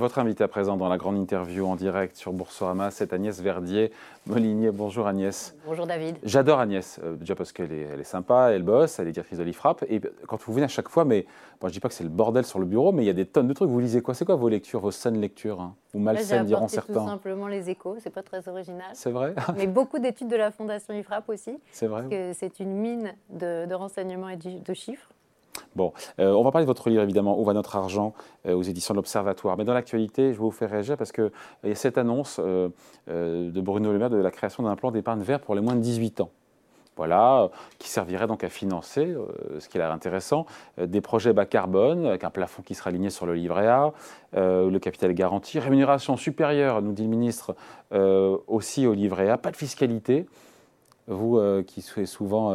Votre invité à présent dans la grande interview en direct sur Boursorama, c'est Agnès Verdier-Molinier. Bonjour Agnès. Bonjour David. J'adore Agnès, euh, déjà parce qu'elle est, elle est sympa, elle bosse, elle est directrice de l'IFRAP. Et quand vous venez à chaque fois, mais bon, je dis pas que c'est le bordel sur le bureau, mais il y a des tonnes de trucs. Vous lisez quoi? C'est quoi vos lectures, vos saines lectures hein? Ou malsaines, diront certains tout simplement les échos, c'est pas très original. C'est vrai? Mais beaucoup d'études de la Fondation IFRAP aussi. C'est vrai. Parce que c'est une mine de, de renseignements et de chiffres. Bon, euh, on va parler de votre livre évidemment, Où va notre argent euh, aux éditions de l'Observatoire. Mais dans l'actualité, je vais vous faire réagir parce qu'il y a cette annonce euh, de Bruno Le Maire de la création d'un plan d'épargne vert pour les moins de 18 ans. Voilà, qui servirait donc à financer, ce qui l'air intéressant, des projets bas carbone, avec un plafond qui sera aligné sur le livret A, le capital garanti, rémunération supérieure, nous dit le ministre, aussi au livret A, pas de fiscalité. Vous qui souhaitez souvent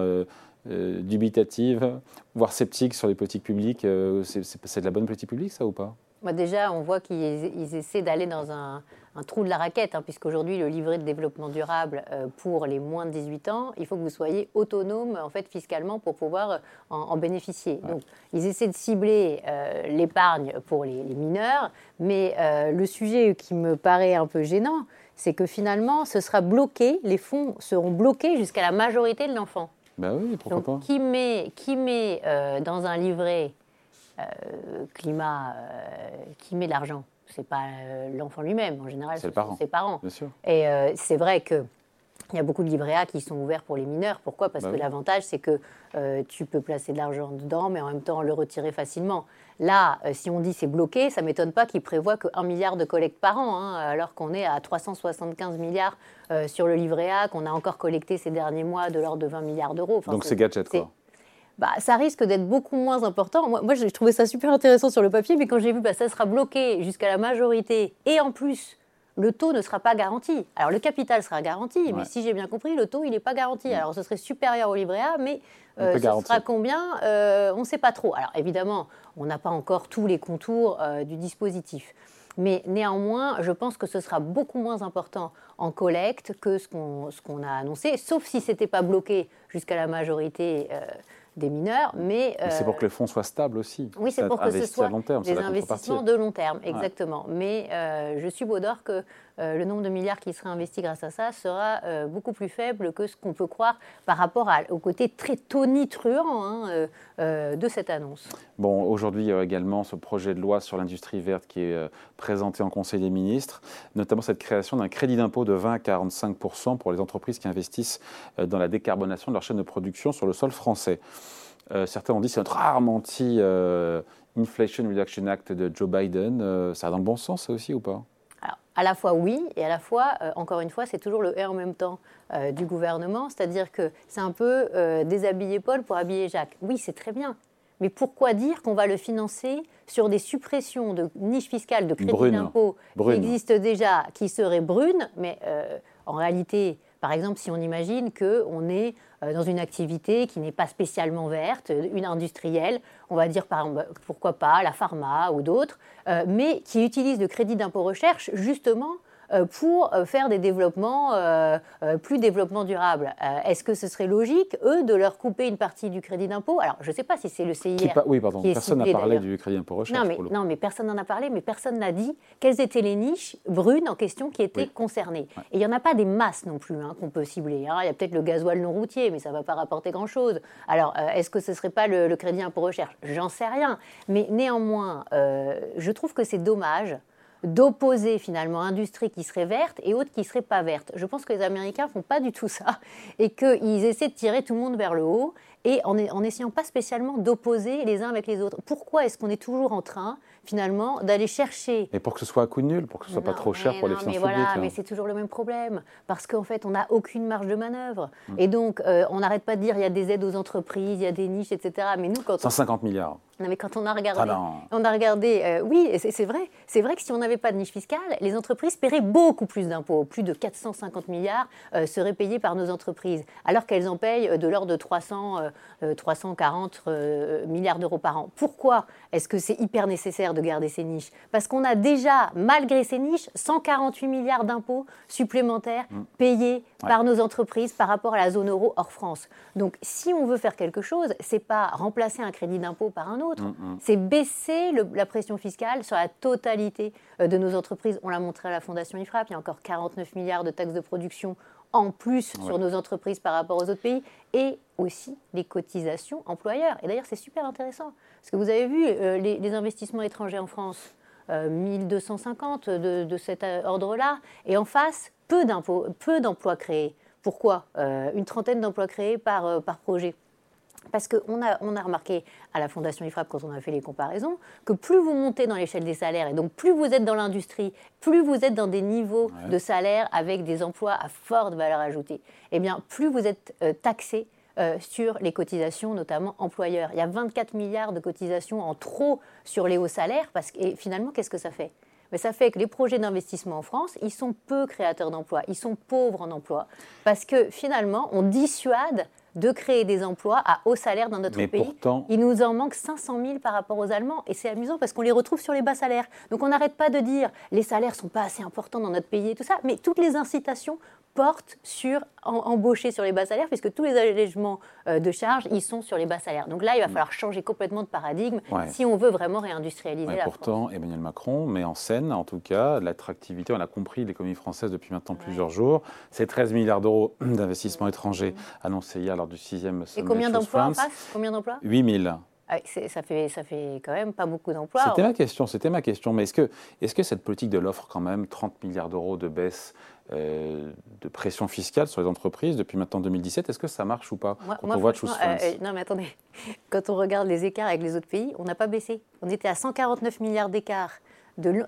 euh, dubitative, voire sceptique sur les politiques publiques. Euh, c'est de la bonne politique publique, ça ou pas? Bah, Déjà, on voit qu'ils essaient d'aller dans un, trou de la raquette, hein, puisqu'aujourd'hui, le livret de développement durable euh, pour les moins de 18 ans, il faut que vous soyez autonome en fait, fiscalement pour pouvoir en, bénéficier. Donc, ils essaient de cibler l'épargne pour les, les, mineurs, mais le sujet qui me paraît un peu gênant, c'est que finalement, ce sera bloqué, les fonds seront bloqués jusqu'à la majorité de l'enfant. Ben oui, pourquoi pas. Qui met, qui met euh, dans un livret euh, climat, euh, qui met de l'argent? C'est pas l'enfant lui-même, en général, c'est ses parents. Bien sûr. Et c'est vrai que il y a beaucoup de livrets A qui sont ouverts pour les mineurs. Pourquoi? Parce bah que l'avantage, c'est que euh, tu peux placer de l'argent dedans, mais en même temps le retirer facilement. Là, euh, si on dit c'est bloqué, ça ne m'étonne pas qu'ils prévoient que 1 milliard de collectes par an, hein, alors qu'on est à 375 milliards euh, sur le livret A, qu'on a encore collecté ces derniers mois de l'ordre de 20 milliards d'euros. Donc c'est gadget, quoi bah, ça risque d'être beaucoup moins important. Moi, moi j'ai trouvé ça super intéressant sur le papier, mais quand j'ai vu que bah, ça sera bloqué jusqu'à la majorité, et en plus, le taux ne sera pas garanti. Alors le capital sera garanti, mais si j'ai bien compris, le taux, il n'est pas garanti. Alors ce serait supérieur au livret A, mais euh, ce sera combien euh, On ne sait pas trop. Alors évidemment, on n'a pas encore tous les contours euh, du dispositif. Mais néanmoins, je pense que ce sera beaucoup moins important en collecte que ce qu'on a annoncé, sauf si ce n'était pas bloqué jusqu'à la majorité des mineurs, mais... c'est pour que les fonds soient stables aussi. Oui, c'est pour que ce soit des investissements de long terme, exactement. Mais euh, je suis beau d'or que euh, le nombre de milliards qui seraient investis grâce à ça sera euh, beaucoup plus faible que ce qu'on peut croire par rapport au côté très tonitruant hein, de cette annonce. Bon, aujourd'hui, il y a également ce projet de loi sur l'industrie verte qui est présenté en Conseil des ministres, notamment cette création d'un crédit d'impôt de 20 à 45% pour les entreprises qui investissent dans la décarbonation de leur chaîne de production sur le sol français. Euh, certains ont dit c'est notre rarement euh, Inflation Reduction Act de Joe Biden. Euh, ça va dans le bon sens, ça aussi, ou pas? Alors, à la fois oui, et à la fois, encore une fois, c'est toujours le et en même temps du gouvernement. C'est-à-dire que c'est un peu déshabiller Paul pour habiller Jacques. Oui, c'est très bien. Mais pourquoi dire qu'on va le financer sur des suppressions de niches fiscales, de crédits d'impôt qui existent déjà, qui seraient brunes, mais en réalité, par exemple, si on imagine qu'on est euh, dans une activité qui n'est pas spécialement verte, une industrielle, on va dire par pourquoi pas la pharma ou d'autres, euh, mais qui utilise le crédit d'impôt recherche justement pour euh, faire des développements, euh, plus développement durable. Est-ce que ce serait logique, eux, de leur couper une partie du crédit d'impôt? Alors, je ne sais pas si c'est le CIR. oui, pardon, personne n'a parlé du crédit d'impôt recherche. Non mais, non, mais personne n'en a parlé, mais personne n'a dit quelles étaient les niches brunes en question qui étaient concernées. Et il n'y en a pas des masses non plus hein, qu'on peut cibler. Hein. Il y a peut-être le gasoil non routier, mais ça ne va pas rapporter grand-chose. Alors, est-ce que ce ne serait pas le, le crédit d'impôt recherche? J'en sais rien. Mais néanmoins, je trouve que c'est dommage d'opposer finalement industrie qui serait verte et autre qui serait pas verte. Je pense que les Américains font pas du tout ça et qu'ils essaient de tirer tout le monde vers le haut et en, en essayant pas spécialement d'opposer les uns avec les autres. Pourquoi est-ce qu'on est toujours en train finalement d'aller chercher Et pour que ce soit à coût nul, pour que ce soit pas trop cher pour les finances mais voilà, Mais c'est toujours le même problème parce qu'en fait on n'a aucune marge de manœuvre mm. et donc euh, on n'arrête pas de dire il y a des aides aux entreprises, il y a des niches, etc. Mais nous quand 150 milliards. Non, mais quand on a regardé, ah on a regardé, euh, oui, c'est vrai, c'est vrai que si on n'avait pas de niche fiscale, les entreprises paieraient beaucoup plus d'impôts. Plus de 450 milliards euh, seraient payés par nos entreprises, alors qu'elles en payent euh, de l'ordre de 300, 340 milliards d'euros par an. Pourquoi est-ce que c'est hyper nécessaire de garder ces niches? Parce qu'on a déjà, malgré ces niches, 148 milliards d'impôts supplémentaires mm. payés par nos entreprises par rapport à la zone euro hors France. Donc, si on veut faire quelque chose, c'est pas remplacer un crédit d'impôt par un autre, mm, mm. c'est baisser la pression fiscale sur la totalité euh, de nos entreprises. On l'a montré à la Fondation IFRAP, il y a encore 49 milliards de taxes de production en plus sur nos entreprises par rapport aux autres pays, et aussi les cotisations employeurs. Et d'ailleurs, c'est super intéressant, parce que vous avez vu euh, les, investissements étrangers en France, 1250 euh, de, cet ordre-là, et en face, peu d'emplois créés. Pourquoi euh, Une trentaine d'emplois créés par, par projet. Parce qu'on a, on a remarqué à la Fondation IFRAP, quand on a fait les comparaisons, que plus vous montez dans l'échelle des salaires, et donc plus vous êtes dans l'industrie, plus vous êtes dans des niveaux de salaire avec des emplois à forte valeur ajoutée, eh bien, plus vous êtes euh, taxé euh, sur les cotisations, notamment employeurs. Il y a 24 milliards de cotisations en trop sur les hauts salaires, parce que, et finalement, qu'est-ce que ça fait? Mais ça fait que les projets d'investissement en France, ils sont peu créateurs d'emplois, ils sont pauvres en emplois, parce que finalement, on dissuade de créer des emplois à haut salaire dans notre pays. Il nous en manque 500 000 par rapport aux Allemands. Et c'est amusant parce qu'on les retrouve sur les bas salaires. Donc on n'arrête pas de dire les salaires ne sont pas assez importants dans notre pays et tout ça. Mais toutes les incitations portent sur embaucher sur les bas salaires, puisque tous les allègements euh, de charges, ils sont sur les bas salaires. Donc là, il va falloir changer complètement de paradigme si on veut vraiment réindustrialiser ouais, la pourtant, Emmanuel Macron met en scène, en tout cas, l'attractivité. On a compris l'économie française depuis maintenant plusieurs jours. C'est 13 milliards d'euros d'investissement étranger annoncés hier lors du sixième sommet. Et combien d'emplois Combien d'emplois? 8 000. Ah, ça, fait, ça fait quand même pas beaucoup d'emplois. C'était ma question, c'était ma question. Mais est-ce que, est -ce que cette politique de l'offre, quand même, 30 milliards d'euros de baisse euh, de pression fiscale sur les entreprises depuis maintenant 2017. Est-ce que ça marche ou pas quand on voit euh, euh, Non, mais attendez. Quand on regarde les écarts avec les autres pays, on n'a pas baissé. On était à 149 milliards d'écarts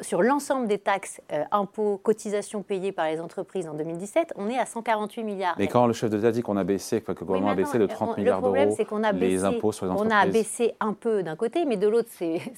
sur l'ensemble des taxes, euh, impôts, cotisations payées par les entreprises en 2017, on est à 148 milliards. Mais quand le chef d'État dit qu'on a baissé, que le gouvernement a baissé de 30 milliards d'euros les impôts sur les entreprises. On a baissé un peu d'un côté, mais de l'autre,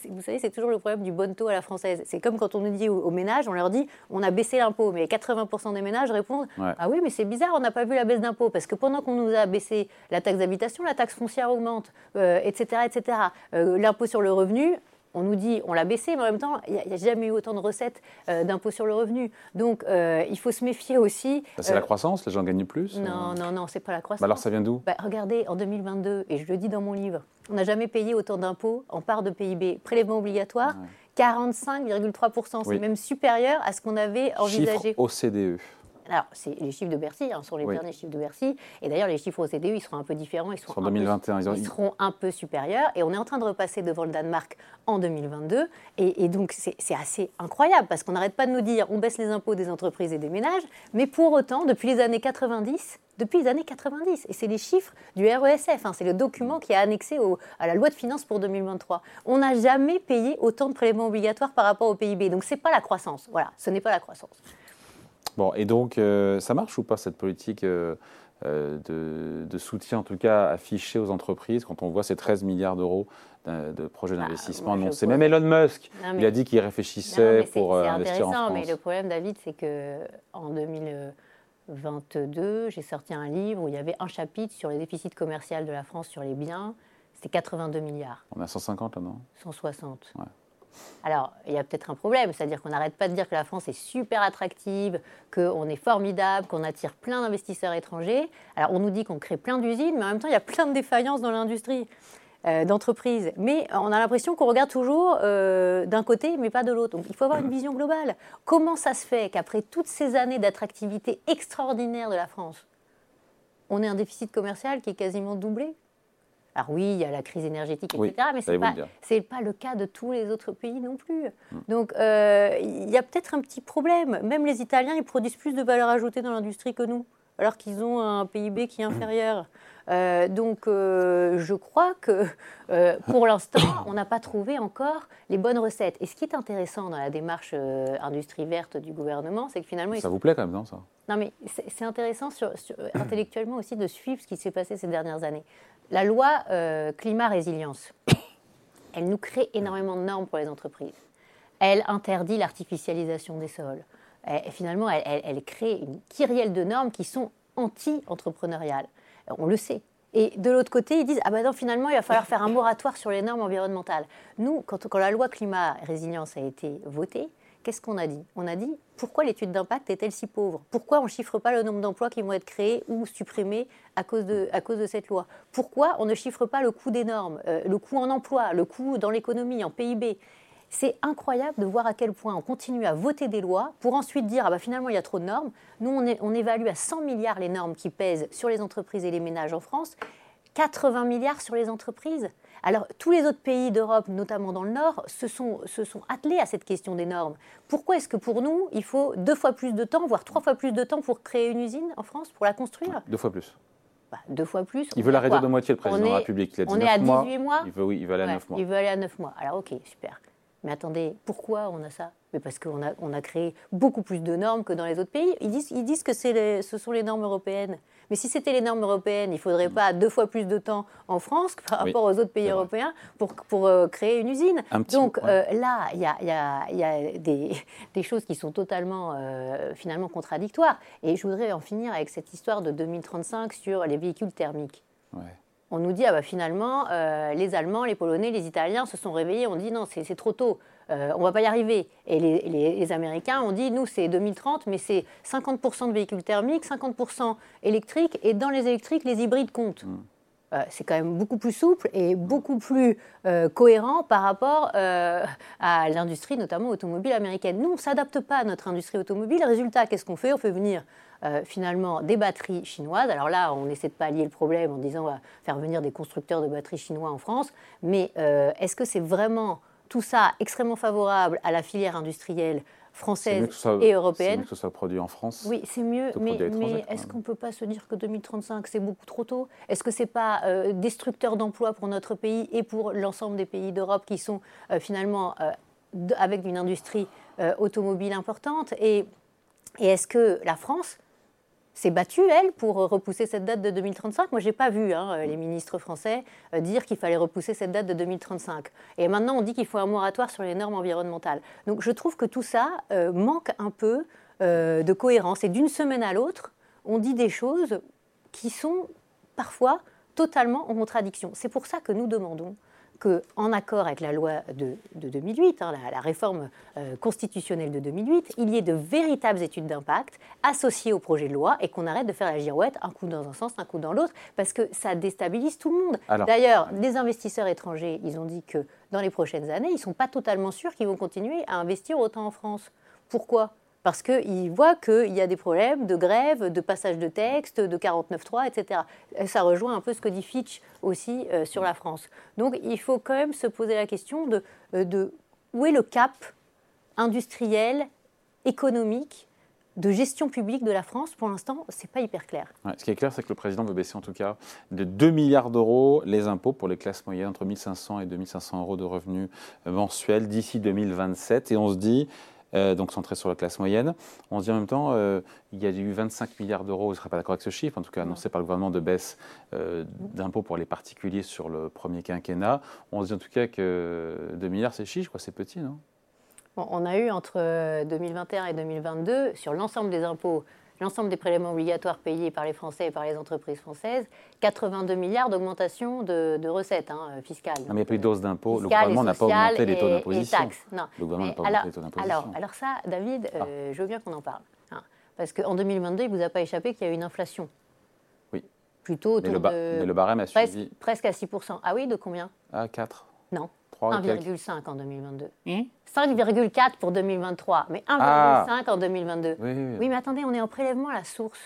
vous savez, c'est toujours le problème du bon taux à la française. C'est comme quand on nous dit aux, ménages, on leur dit on a baissé l'impôt, mais 80% des ménages répondent ah oui, mais c'est bizarre, on n'a pas vu la baisse d'impôt, parce que pendant qu'on nous a baissé la taxe d'habitation, la taxe foncière augmente, etc., euh, etc. Euh, l'impôt sur le revenu, on nous dit on l'a baissé, mais en même temps, il n'y a, jamais eu autant de recettes euh, d'impôts sur le revenu. Donc, euh, il faut se méfier aussi. c'est la euh, croissance, les gens gagnent plus Non, non, non, c'est pas la croissance. Bah alors, ça vient d'où? Bah, Regardez, en 2022, et je le dis dans mon livre, on n'a jamais payé autant d'impôts en part de PIB. Prélèvement obligatoire, 45,3%. C'est même supérieur à ce qu'on avait envisagé. Chiffre OCDE. Alors, c'est les chiffres de Bercy, hein, sont les derniers chiffres de Bercy. Et d'ailleurs, les chiffres OCDE, ils seront un peu différents. Ils seront, 2021, ils, seront un peu supérieurs. Et on est en train de repasser devant le Danemark en 2022. Et, donc, c'est assez incroyable parce qu'on n'arrête pas de nous dire on baisse les impôts des entreprises et des ménages. Mais pour autant, depuis les années 90, depuis les années 90. Et c'est les chiffres du RESF, hein, c'est le document qui est annexé à la loi de finances pour 2023. On n'a jamais payé autant de prélèvements obligatoires par rapport au PIB. Donc ce n'est pas la croissance. Voilà, ce n'est pas la croissance. Bon, et donc, euh, ça marche ou pas cette politique euh, euh, de, soutien, en tout cas affichée aux entreprises, quand on voit ces 13 milliards d'euros de, projets bah, d'investissement annoncés? Même Elon Musk, il a dit qu'il réfléchissait pour investir en France. C'est intéressant, mais le problème, David, c'est qu'en 2022, j'ai sorti un livre où il y avait un chapitre sur les déficits commerciaux de la France sur les biens. C'était 82 milliards. On a 150 là, non? 160. Ouais. Alors, il y a peut-être un problème, c'est-à-dire qu'on n'arrête pas de dire que la France est super attractive, qu'on est formidable, qu'on attire plein d'investisseurs étrangers. Alors, on nous dit qu'on crée plein d'usines, mais en même temps, il y a plein de défaillances dans l'industrie. Euh, d'entreprise. Mais on a l'impression qu'on regarde toujours euh, d'un côté, mais pas de l'autre. Donc il faut avoir une vision globale. Comment ça se fait qu'après toutes ces années d'attractivité extraordinaire de la France, on ait un déficit commercial qui est quasiment doublé? Alors oui, il y a la crise énergétique, etc., mais ce n'est pas, pas, le cas de tous les autres pays non plus. Hmm. Donc euh, il y a peut-être un petit problème. Même les Italiens, ils produisent plus de valeur ajoutée dans l'industrie que nous, alors qu'ils ont un PIB qui est inférieur. Euh, donc euh, je crois que pour l'instant, on n'a pas trouvé encore les bonnes recettes. Et ce qui est intéressant dans la démarche industrie verte du gouvernement, c'est que finalement... Ça vous plaît quand même, non ça? Non, mais c'est intéressant intellectuellement aussi de suivre ce qui s'est passé ces dernières années. La loi euh, climat-résilience, elle nous crée énormément de normes pour les entreprises. Elle interdit l'artificialisation des sols. Et finalement, elle, crée une kyrielle de normes qui sont anti-entrepreneuriales. On le sait. Et de l'autre côté, ils disent Ah ben non, finalement, il va falloir faire un moratoire sur les normes environnementales. Nous, quand, quand la loi climat résilience a été votée, qu'est-ce qu'on a dit? On a dit pourquoi l'étude d'impact est-elle si pauvre? Pourquoi on ne chiffre pas le nombre d'emplois qui vont être créés ou supprimés à cause de, cette loi? Pourquoi on ne chiffre pas le coût des normes, euh, le coût en emploi, le coût dans l'économie, en PIB c'est incroyable de voir à quel point on continue à voter des lois pour ensuite dire ah bah finalement il y a trop de normes. Nous on, on évalue à 100 milliards les normes qui pèsent sur les entreprises et les ménages en France, 80 milliards sur les entreprises. Alors, tous les autres pays d'Europe, notamment dans le Nord, se sont, se sont attelés à cette question des normes. Pourquoi est-ce que pour nous, il faut deux fois plus de temps, voire trois fois plus de temps pour créer une usine en France, pour la construire Deux fois plus. Bah, deux fois plus. Il veut la réduire de moitié, le président de la République. Il a dit on est à 18 mois. Il veut, oui, il veut aller à 9 mois. Il veut aller à 9 mois. Alors, ok, super. Mais attendez, pourquoi on a ça? Mais parce qu'on a, on a créé beaucoup plus de normes que dans les autres pays. Ils disent, ils disent que les, ce sont les normes européennes. Mais si c'était les normes européennes, il ne faudrait pas deux fois plus de temps en France par rapport aux autres pays européens pour, pour euh, créer une usine. Donc euh, là, il y a, y a, y a des, des, choses qui sont totalement euh, finalement contradictoires. Et je voudrais en finir avec cette histoire de 2035 sur les véhicules thermiques. On nous dit, ah bah finalement, les Allemands, les Polonais, les Italiens se sont réveillés, on dit non, c'est trop tôt. Euh, on ne va pas y arriver. Et les, Américains ont dit, nous, c'est 2030, mais c'est 50% de véhicules thermiques, 50% électriques, et dans les électriques, les hybrides comptent. Mm. Euh, c'est quand même beaucoup plus souple et beaucoup plus euh, cohérent par rapport à l'industrie, notamment automobile américaine. Nous, on ne s'adapte pas à notre industrie automobile. Résultat, qu'est-ce qu'on fait? On fait venir finalement des batteries chinoises. Alors là, on essaie de pallier le problème en disant on va faire venir des constructeurs de batteries chinois en France. Mais est-ce que c'est vraiment tout ça extrêmement favorable à la filière industrielle française et européenne. C'est mieux que ce soit produit en France. Oui, c'est mieux, mais, est-ce qu'on ne peut pas se dire que 2035, c'est beaucoup trop tôt? Est-ce que ce n'est pas euh, destructeur d'emplois pour notre pays et pour l'ensemble des pays d'Europe qui sont euh, finalement euh, avec une industrie automobile importante? Et, et est-ce que la France s'est battue, elle, pour repousser cette date de 2035. Moi, je n'ai pas vu hein, les ministres français euh, dire qu'il fallait repousser cette date de 2035. Et maintenant, on dit qu'il faut un moratoire sur les normes environnementales. Donc, je trouve que tout ça euh, manque un peu euh, de cohérence. Et d'une semaine à l'autre, on dit des choses qui sont parfois totalement en contradiction. C'est pour ça que nous demandons qu'en accord avec la loi de, 2008, hein, la, réforme euh, constitutionnelle de 2008, il y ait de véritables études d'impact associées au projet de loi et qu'on arrête de faire la girouette, un coup dans un sens, un coup dans l'autre, parce que ça déstabilise tout le monde. D'ailleurs, les investisseurs étrangers, ils ont dit que dans les prochaines années, ils ne sont pas totalement sûrs qu'ils vont continuer à investir autant en France. Pourquoi? Parce qu'ils voient qu'il y a des problèmes de grève, de passage de texte, de 49.3, etc. Ça rejoint un peu ce que dit Fitch aussi euh, sur la France. Donc il faut quand même se poser la question de, euh, de où est le cap industriel, économique, de gestion publique de la France, pour l'instant, ce n'est pas hyper clair. ce qui est clair, c'est que le président veut baisser en tout cas de 2 milliards d'euros les impôts pour les classes moyennes entre 1500 et 2500 euros de revenus euh, mensuels d'ici 2027. Et on se dit, euh, donc centré sur la classe moyenne. On se dit en même temps, euh, il y a eu 25 milliards d'euros, vous ne serez pas d'accord avec ce chiffre, en tout cas annoncé par le gouvernement de baisse euh, d'impôts pour les particuliers sur le premier quinquennat. On se dit en tout cas que 2 milliards, c'est chiche, c'est petit, non? On a eu entre 2021 et 2022, sur l'ensemble des impôts l'ensemble des prélèvements obligatoires payés par les Français et par les entreprises françaises, 82 milliards d'augmentation de, recettes hein, fiscales. Non, mais il n'y a dose d'impôts. Le gouvernement n'a pas augmenté les taux d'imposition. Non. Le gouvernement n'a pas alors, augmenté les taux d'imposition. Alors, alors, ça, David, euh, ah. je veux bien qu'on en parle. Hein, parce qu'en 2022, il ne vous a pas échappé qu'il y a eu une inflation. Oui. Plutôt autour mais le, de... mais le barème a suivi... Presque, à 6% Ah oui, de combien? À 4. Non. 1,5 en 2022. 5,4 pour 2023, mais 1,5 ah. en 2022. Oui, oui, mais attendez, on est en prélèvement à la source,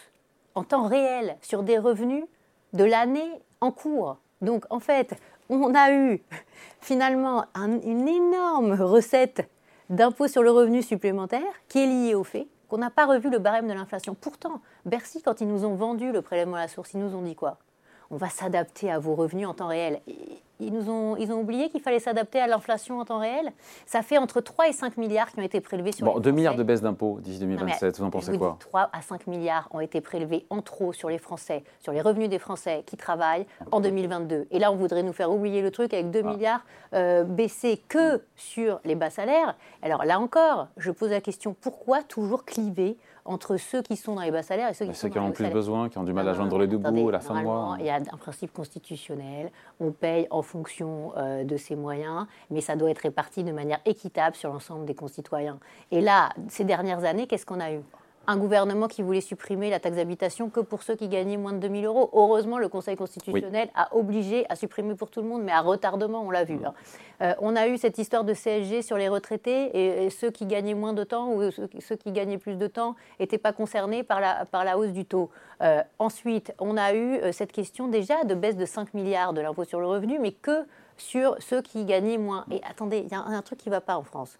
en temps réel, sur des revenus de l'année en cours. Donc en fait, on a eu finalement une énorme recette d'impôt sur le revenu supplémentaire qui est liée au fait qu'on n'a pas revu le barème de l'inflation. Pourtant, Bercy, quand ils nous ont vendu le prélèvement à la source, ils nous ont dit quoi? On va s'adapter à vos revenus en temps réel ils, nous ont, ils ont oublié qu'il fallait s'adapter à l'inflation en temps réel. Ça fait entre 3 et 5 milliards qui ont été prélevés sur bon, les 2 milliards de baisse d'impôts d'ici 2027, vous en pensez quoi 3 à 5 milliards ont été prélevés en trop sur les Français, sur les revenus des Français qui travaillent en 2022. Et là, on voudrait nous faire oublier le truc avec 2 ah. milliards euh, baissés que sur les bas salaires. Alors là encore, je pose la question, pourquoi toujours cliver entre ceux qui sont dans les bas salaires et ceux qui ceux sont qui en ont plus besoin, qui ont du mal à joindre les deux bouts à la fin de mois. Il y a un principe constitutionnel, on paye en fonction euh, de ses moyens, mais ça doit être réparti de manière équitable sur l'ensemble des concitoyens. Et là, ces dernières années, qu'est-ce qu'on a eu? Un gouvernement qui voulait supprimer la taxe d'habitation que pour ceux qui gagnaient moins de 2000 euros. Heureusement, le Conseil constitutionnel a obligé à supprimer pour tout le monde, mais à retardement, on l'a vu. hein. Euh, on a eu cette histoire de CSG sur les retraités et, et ceux qui gagnaient moins de temps ou ceux, ceux qui gagnaient plus de temps n'étaient pas concernés par la, par la hausse du taux. Euh, ensuite, on a eu euh, cette question déjà de baisse de 5 milliards de l'impôt sur le revenu, mais que sur ceux qui gagnaient moins. Et attendez, il y a un, un truc qui ne va pas en France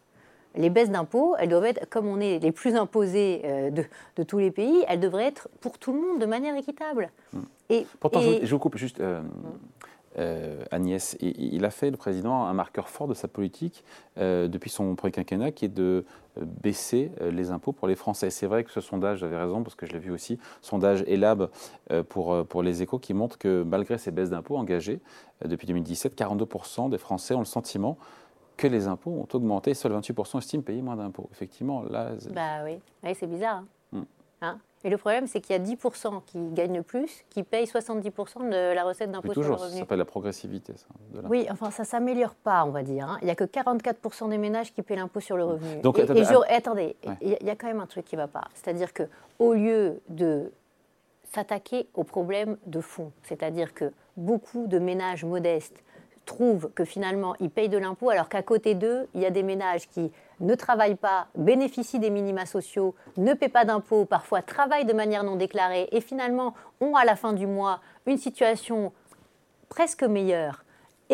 les baisses d'impôts, elles doivent être, comme on est les plus imposés euh, de, de tous les pays, elles devraient être pour tout le monde de manière équitable. Et, Pourtant, je, et- vous- je vous coupe juste, euh, euh, Agnès. Il, il a fait, le président, un marqueur fort de sa politique depuis son premier quinquennat, qui est de baisser les impôts pour les Français. C'est vrai que ce sondage, j'avais raison, parce que je l'ai vu aussi, sondage ELAB pour, pour les échos, qui montre que malgré ces baisses d'impôts engagées depuis 2017, 42% des Français ont le sentiment que les impôts ont augmenté. Seuls 28% estiment payer moins d'impôts. Effectivement, là, c'est- Bah oui, c'est bizarre. hein. Mm. Hein et le problème, c'est qu'il y a 10% qui gagnent le plus, qui payent 70% de la recette d'impôt sur le toujours, ça revenu. s'appelle la progressivité. Ça, de. Oui, enfin, ça s'améliore pas, on va dire. hein. Il n'y a que 44% des ménages qui paient l'impôt sur le revenu. Donc, et, attendez, et je- attendez, Ouais. il y, a- quand même un truc qui ne va pas. C'est-à-dire que au lieu de s'attaquer au problème de fond, c'est-à-dire que beaucoup de ménages modestes trouvent que finalement ils payent de l'impôt alors qu'à côté d'eux, il y a des ménages qui ne travaillent pas, bénéficient des minima sociaux, ne paient pas d'impôts, parfois travaillent de manière non déclarée et finalement ont à la fin du mois une situation presque meilleure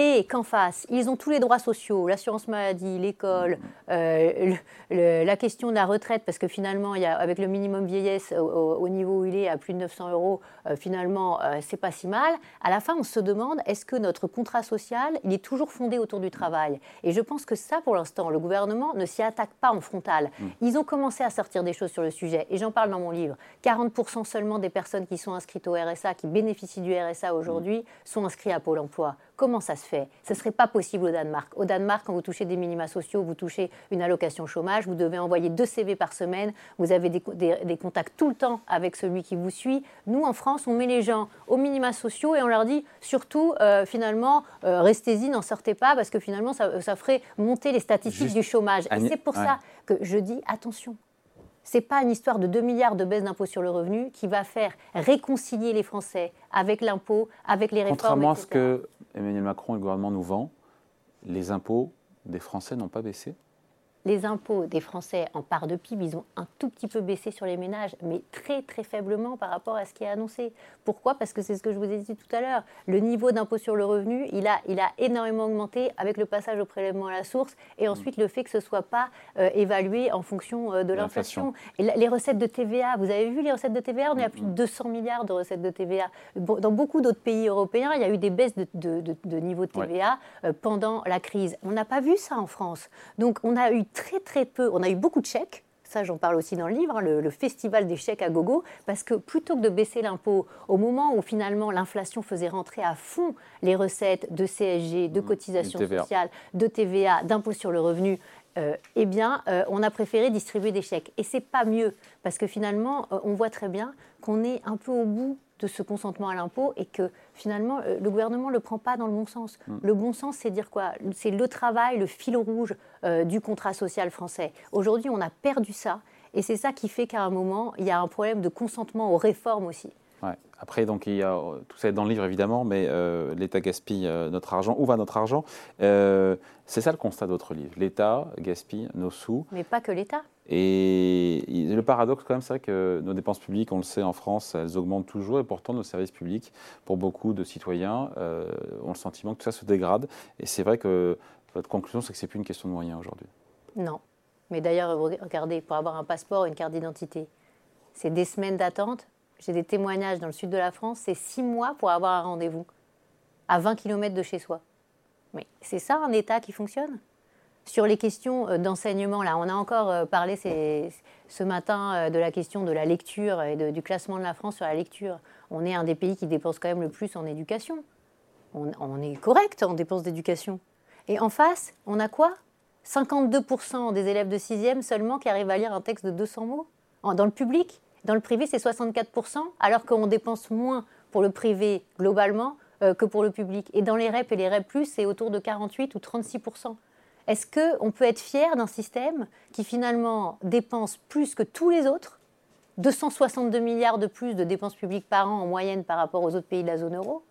et qu'en face, ils ont tous les droits sociaux, l'assurance maladie, l'école, euh, le- le- la question de la retraite, parce que finalement, il y a, avec le minimum vieillesse au, au- au niveau où il est à plus de 900 euros, euh, finalement, euh, c'est pas si mal. À la fin, on se demande est-ce que notre contrat social, il est toujours fondé autour du travail? Et je pense que ça, pour l'instant, le gouvernement ne s'y attaque pas en frontal. Ils ont commencé à sortir des choses sur le sujet, et j'en parle dans mon livre. 40% seulement des personnes qui sont inscrites au RSA, qui bénéficient du RSA aujourd'hui, sont inscrits à Pôle emploi. Comment ça se fait? Ce ne serait pas possible au Danemark. Au Danemark, quand vous touchez des minima sociaux, vous touchez une allocation chômage, vous devez envoyer deux CV par semaine, vous avez des, co- des- des contacts tout le temps avec celui qui vous suit. Nous, en France, on met les gens aux minima sociaux et on leur dit surtout, euh, finalement, euh, restez-y, n'en sortez pas, parce que finalement, ça, ça ferait monter les statistiques Juste- du chômage. Et c'est pour ouais. ça que je dis attention. C'est pas une histoire de 2 milliards de baisse d'impôt sur le revenu qui va faire réconcilier les Français avec l'impôt, avec les réformes. Contrairement à ce que Emmanuel Macron et le gouvernement nous vend, les impôts des Français n'ont pas baissé. Les impôts des Français en part de PIB, ils ont un tout petit peu baissé sur les ménages, mais très très faiblement par rapport à ce qui est annoncé. Pourquoi? Parce que c'est ce que je vous ai dit tout à l'heure. Le niveau d'impôt sur le revenu, il a, il a énormément augmenté avec le passage au prélèvement à la source et ensuite le fait que ce ne soit pas euh, évalué en fonction euh, de L'inflation. les recettes de TVA, vous avez vu les recettes de TVA On est à plus de 200 milliards de recettes de TVA. Dans beaucoup d'autres pays européens, il y a eu des baisses de, de- de- de niveau de. TVA euh, pendant la crise. On n'a pas vu ça en France. Donc on a eu très très peu, on a eu beaucoup de chèques. Ça, j'en parle aussi dans le livre, hein, le, le festival des chèques à gogo, parce que plutôt que de baisser l'impôt au moment où finalement l'inflation faisait rentrer à fond les recettes de CSG, de cotisations de TVA. sociales, de TVA, d'impôt sur le revenu, euh, eh bien, euh, on a préféré distribuer des chèques. Et c'est pas mieux, parce que finalement, euh, on voit très bien qu'on est un peu au bout de ce consentement à l'impôt et que finalement, euh, le gouvernement ne le prend pas dans le bon sens. Le bon sens, c'est dire quoi? C'est le travail, le fil rouge euh, du contrat social français. Aujourd'hui, on a perdu ça. Et c'est ça qui fait qu'à un moment, il y a un problème de consentement aux réformes aussi. Ouais. Après, donc, il y a, euh, tout ça est dans le livre évidemment, mais euh, l'État gaspille euh, notre argent. Où va notre argent? C'est ça le constat de votre livre. L'État gaspille nos sous. Mais pas que l'État. Et le paradoxe, quand même, c'est vrai que nos dépenses publiques, on le sait en France, elles augmentent toujours, et pourtant nos services publics, pour beaucoup de citoyens, euh, ont le sentiment que tout ça se dégrade. Et c'est vrai que votre conclusion, c'est que c'est plus une question de moyens aujourd'hui. Non. Mais d'ailleurs, re- regardez, pour avoir un passeport, une carte d'identité, c'est des semaines d'attente. J'ai des témoignages dans le sud de la France, c'est six mois pour avoir un rendez-vous, à 20 km de chez soi. Mais c'est ça un État qui fonctionne? Sur les questions euh, d'enseignement, là, on a encore euh, parlé ce matin euh, de la question de la lecture et du classement de la France sur la lecture. On est un des pays qui dépense quand même le plus en éducation. On, est correct en dépenses d'éducation. Et en face, on a quoi? 52% des élèves de 6e seulement qui arrivent à lire un texte de 200 mots Dans le public, dans le privé, c'est 64%, alors qu'on dépense moins pour le privé globalement que pour le public. Et dans les REP et les REP, c'est autour de 48 ou 36%. Est-ce qu'on peut être fier d'un système qui finalement dépense plus que tous les autres? 262 milliards de plus de dépenses publiques par an en moyenne par rapport aux autres pays de la zone euro,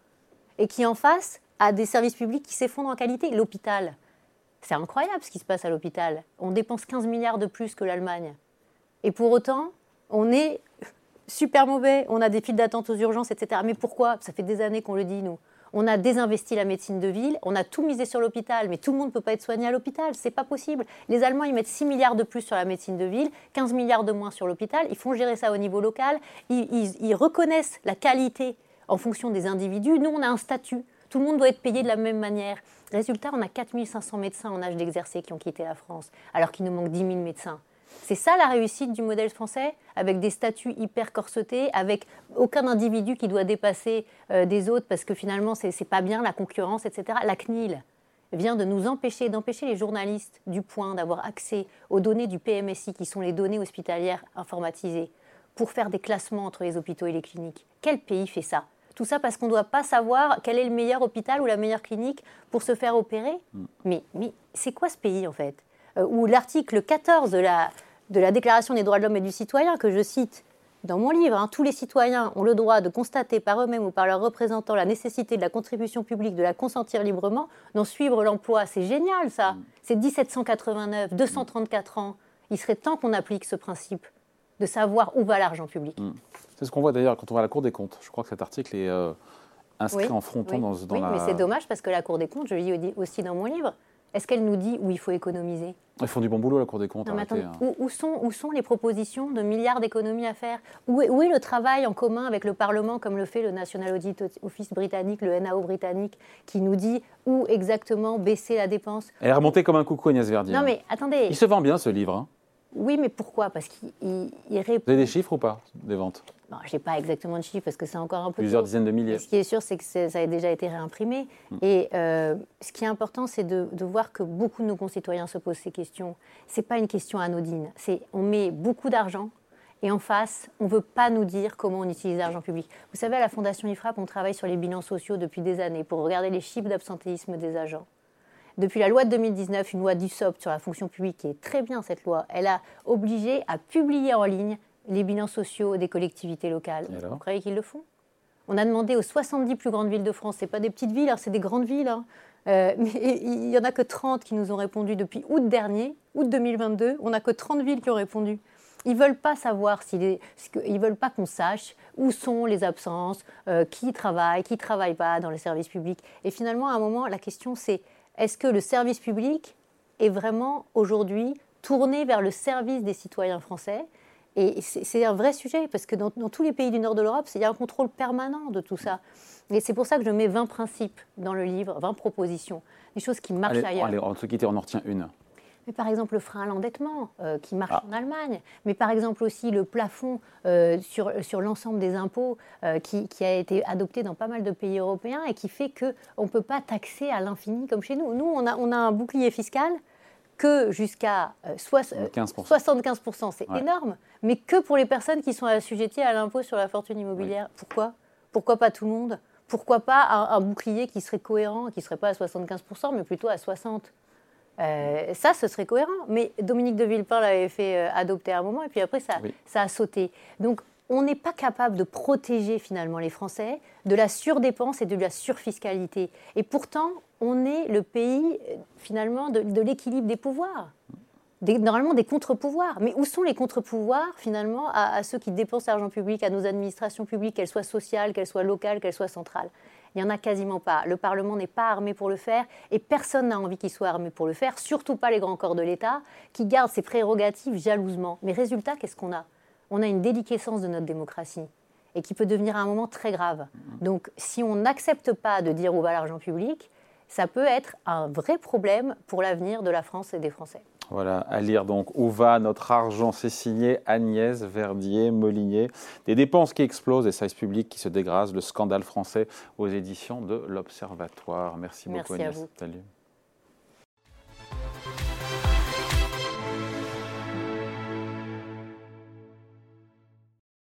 et qui en face a des services publics qui s'effondrent en qualité. L'hôpital, c'est incroyable ce qui se passe à l'hôpital. On dépense 15 milliards de plus que l'Allemagne. Et pour autant, on est super mauvais, on a des files d'attente aux urgences, etc. Mais pourquoi? Ça fait des années qu'on le dit, nous. On a désinvesti la médecine de ville, on a tout misé sur l'hôpital, mais tout le monde ne peut pas être soigné à l'hôpital, c'est pas possible. Les Allemands, ils mettent 6 milliards de plus sur la médecine de ville, 15 milliards de moins sur l'hôpital, ils font gérer ça au niveau local, ils, reconnaissent la qualité en fonction des individus. Nous, on a un statut, tout le monde doit être payé de la même manière. Résultat, on a 4500 médecins en âge d'exercer qui ont quitté la France, alors qu'il nous manque 10 000 médecins. C'est ça la réussite du modèle français, avec des statuts hyper corsetés, avec aucun individu qui doit dépasser euh, des autres parce que finalement c'est pas bien la concurrence, etc. La CNIL vient de nous empêcher, d'empêcher les journalistes du point d'avoir accès aux données du PMSI, qui sont les données hospitalières informatisées, pour faire des classements entre les hôpitaux et les cliniques. Quel pays fait ça? Tout ça parce qu'on ne doit pas savoir quel est le meilleur hôpital ou la meilleure clinique pour se faire opérer? Mm. Mais, mais c'est quoi ce pays en fait? Euh, Où l'article 14 de la, de la Déclaration des droits de l'homme et du citoyen, que je cite dans mon livre, hein, tous les citoyens ont le droit de constater par eux-mêmes ou par leurs représentants la nécessité de la contribution publique, de la consentir librement, d'en suivre l'emploi. C'est génial ça. Mm. C'est 1789, 234 ans. Il serait temps qu'on applique ce principe de savoir où va l'argent public. Mm. C'est ce qu'on voit d'ailleurs quand on va à la Cour des comptes. Je crois que cet article est euh, inscrit en fronton dans, dans oui, mais c'est dommage parce que la Cour des comptes, je le dis aussi dans mon livre, est-ce qu'elle nous dit où il faut économiser? Ils font du bon boulot, la Cour des comptes. Non, attends, hein. où, sont, où, sont, les propositions de milliards d'économies à faire? Où est, où est, le travail en commun avec le Parlement, comme le fait le National Audit Office britannique, le NAO britannique, qui nous dit où exactement baisser la dépense? Elle est remontée comme un coucou, Agnès Verdier. Non, mais attendez. Il se vend bien, ce livre. Hein. Oui, mais pourquoi? Parce qu'il répond. Vous avez des chiffres ou pas des ventes? Je n'ai pas exactement de chiffres parce que c'est encore un peu. Plusieurs dizaines de milliers. ce qui est sûr, c'est que ça a déjà été réimprimé. Hmm. Et euh, ce qui est important, c'est de, voir que beaucoup de nos concitoyens se posent ces questions. Ce n'est pas une question anodine. C'est on met beaucoup d'argent et en face, on ne veut pas nous dire comment on utilise l'argent public. Vous savez, à la Fondation IFRAP, on travaille sur les bilans sociaux depuis des années pour regarder les chiffres d'absentéisme des agents. Depuis la loi de 2019, une loi du SOP sur la fonction publique, qui est très bien cette loi, elle a obligé à publier en ligne les bilans sociaux des collectivités locales. Vous croyez qu'ils le font? On a demandé aux 70 plus grandes villes de France, ce pas des petites villes, hein, c'est des grandes villes, hein. euh, mais il n'y en a que 30 qui nous ont répondu depuis août dernier, août 2022, on n'a que 30 villes qui ont répondu. Ils ne veulent pas savoir, s'ils ils veulent pas qu'on sache où sont les absences, euh, qui travaille, qui ne travaille pas dans les services publics. Et finalement, à un moment, la question c'est est-ce que le service public est vraiment aujourd'hui tourné vers le service des citoyens français? Et c'est un vrai sujet, parce que dans, tous les pays du nord de l'Europe, il y a un contrôle permanent de tout ça. Et c'est pour ça que je mets 20 principes dans le livre, 20 propositions, des choses qui marchent ailleurs. Allez, en tout on en retient une. Mais par exemple, le frein à l'endettement euh, qui marche ah. en Allemagne. Mais par exemple aussi le plafond euh, sur, sur l'ensemble des impôts euh, qui, qui, a été adopté dans pas mal de pays européens et qui fait qu'on ne peut pas taxer à l'infini comme chez nous. Nous, on a, on a un bouclier fiscal que jusqu'à 75%, c'est énorme, mais que pour les personnes qui sont assujetties à l'impôt sur la fortune immobilière. Pourquoi? Pourquoi pas tout le monde? Pourquoi pas un, bouclier qui serait cohérent, qui ne serait pas à 75%, mais plutôt à 60% euh, ça, ce serait cohérent. Mais Dominique de Villepin l'avait fait euh, adopter à un moment, et puis après, ça, ça a sauté. Donc, on n'est pas capable de protéger finalement les Français de la surdépense et de la surfiscalité. Et pourtant, on est le pays finalement de, l'équilibre des pouvoirs. normalement des contre-pouvoirs. Mais où sont les contre-pouvoirs finalement à, ceux qui dépensent l'argent public, à nos administrations publiques, qu'elles soient sociales, qu'elles soient locales, qu'elles soient centrales? Il n'y en a quasiment pas. Le Parlement n'est pas armé pour le faire et personne n'a envie qu'il soit armé pour le faire, surtout pas les grands corps de l'État qui gardent ses prérogatives jalousement. Mais résultat, qu'est-ce qu'on a? On a une déliquescence de notre démocratie et qui peut devenir à un moment très grave. Donc si on n'accepte pas de dire où va l'argent public, ça peut être un vrai problème pour l'avenir de la France et des Français. Voilà, à lire donc Où va notre argent? C'est signé Agnès Verdier-Molinier. Des dépenses qui explosent, des services publics qui se dégradent, le scandale français aux éditions de l'Observatoire. Merci, beaucoup Agnès. Salut.